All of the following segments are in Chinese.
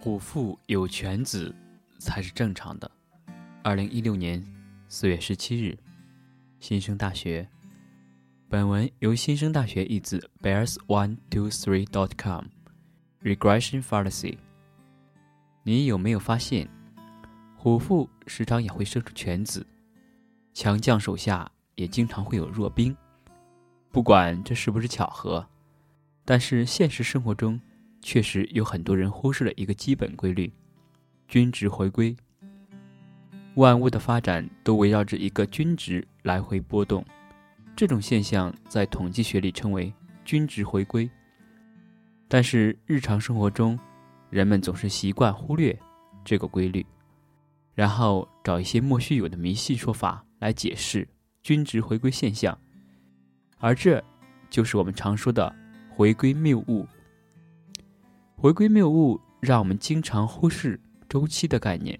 虎父有犬子才是正常的。二零一六年四月十七日，新生大学。本文由新生大学译自 bears one two three dot com。regression fallacy。你有没有发现，虎父时常也会生出犬子，强将手下也经常会有弱兵？不管这是不是巧合，但是现实生活中。确实有很多人忽视了一个基本规律：均值回归。万物的发展都围绕着一个均值来回波动，这种现象在统计学里称为均值回归。但是日常生活中，人们总是习惯忽略这个规律，然后找一些莫须有的迷信说法来解释均值回归现象，而这就是我们常说的回归谬误。回归谬误让我们经常忽视周期的概念，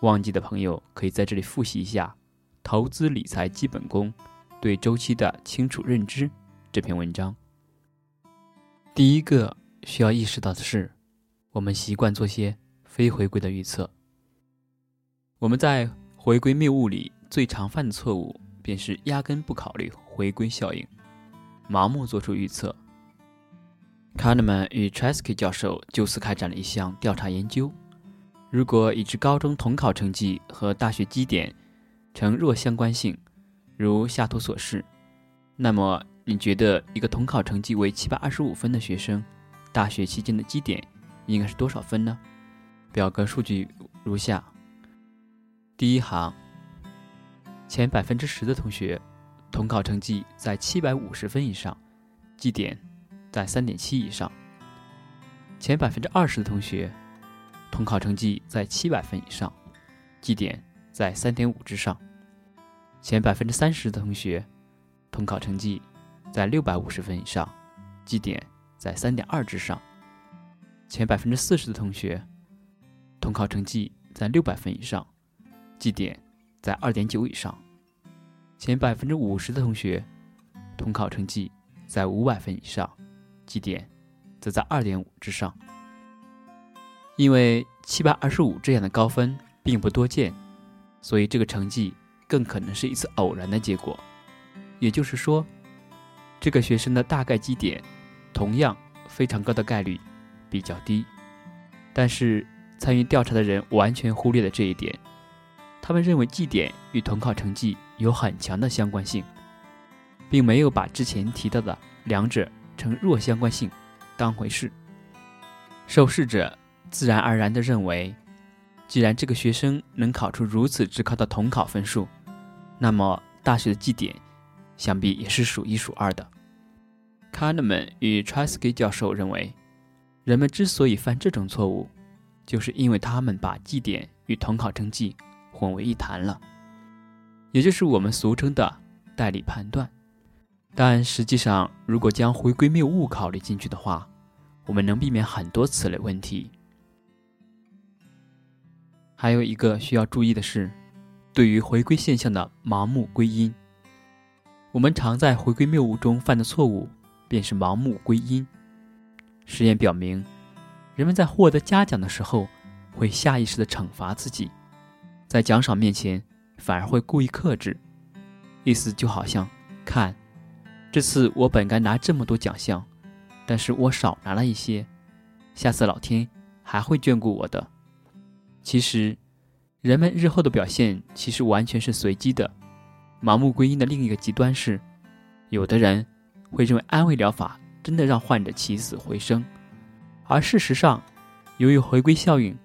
忘记的朋友可以在这里复习一下《投资理财基本功：对周期的清楚认知》这篇文章。第一个需要意识到的是，我们习惯做些非回归的预测。我们在回归谬误里最常犯的错误，便是压根不考虑回归效应，盲目做出预测。Kahneman 与 Chesky 教授就此开展了一项调查研究：如果已知高中统考成绩和大学基点呈弱相关性，如下图所示，那么你觉得一个统考成绩为七百二十五分的学生，大学期间的基点应该是多少分呢？表格数据如下：第一行，前百分之十的同学统考成绩在七百五十分以上，基点。在三点七以上，前百分之二十的同学统考成绩在七百分以上，绩点在三点五之上；前百分之三十的同学统考成绩在六百五十分以上，绩点在三点二之上；前百分之四十的同学统考成绩在六百分以上，绩点在二点九以上；前百分之五十的同学统考成绩在五百分以上。绩点则在二点五之上，因为七百二十五这样的高分并不多见，所以这个成绩更可能是一次偶然的结果。也就是说，这个学生的大概绩点，同样非常高的概率比较低。但是参与调查的人完全忽略了这一点，他们认为绩点与统考成绩有很强的相关性，并没有把之前提到的两者。成弱相关性当回事，受试者自然而然地认为，既然这个学生能考出如此之高的统考分数，那么大学的绩点想必也是数一数二的。Kahneman 与 Chesky 教授认为，人们之所以犯这种错误，就是因为他们把绩点与统考成绩混为一谈了，也就是我们俗称的代理判断。但实际上，如果将回归谬误考虑进去的话，我们能避免很多此类问题。还有一个需要注意的是，对于回归现象的盲目归因，我们常在回归谬误中犯的错误便是盲目归因。实验表明，人们在获得嘉奖的时候会下意识地惩罚自己，在奖赏面前反而会故意克制，意思就好像看。这次我本该拿这么多奖项，但是我少拿了一些，下次老天还会眷顾我的。其实，人们日后的表现其实完全是随机的。盲目归因的另一个极端是，有的人会认为安慰疗法真的让患者起死回生，而事实上，由于回归效应，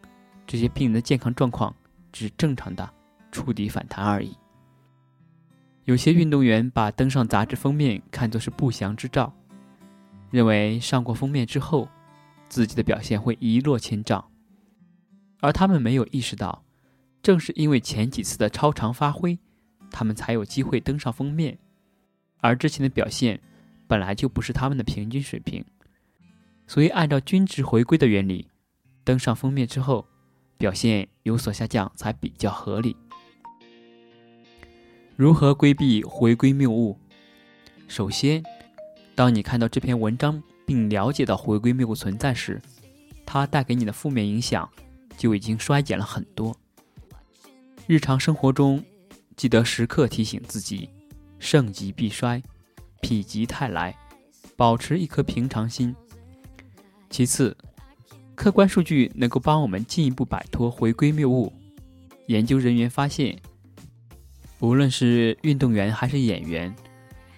这些病人的健康状况只是正常的触底反弹而已。有些运动员把登上杂志封面看作是不祥之兆，认为上过封面之后，自己的表现会一落千丈，而他们没有意识到，正是因为前几次的超常发挥，他们才有机会登上封面，而之前的表现本来就不是他们的平均水平，所以按照均值回归的原理，登上封面之后，表现有所下降才比较合理。如何规避回归谬误？首先，当你看到这篇文章并了解到回归谬误存在时，它带给你的负面影响就已经衰减了很多。日常生活中，记得时刻提醒自己：盛极必衰，否极泰来，保持一颗平常心。其次，客观数据能够帮我们进一步摆脱回归谬误。研究人员发现，无论是运动员还是演员，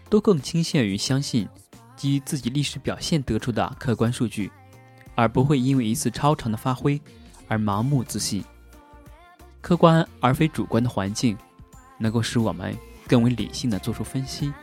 都更倾向于相信基于自己历史表现得出的客观数据，而不会因为一次超常的发挥而盲目自信。客观而非主观的环境，能够使我们更为理性的做出分析。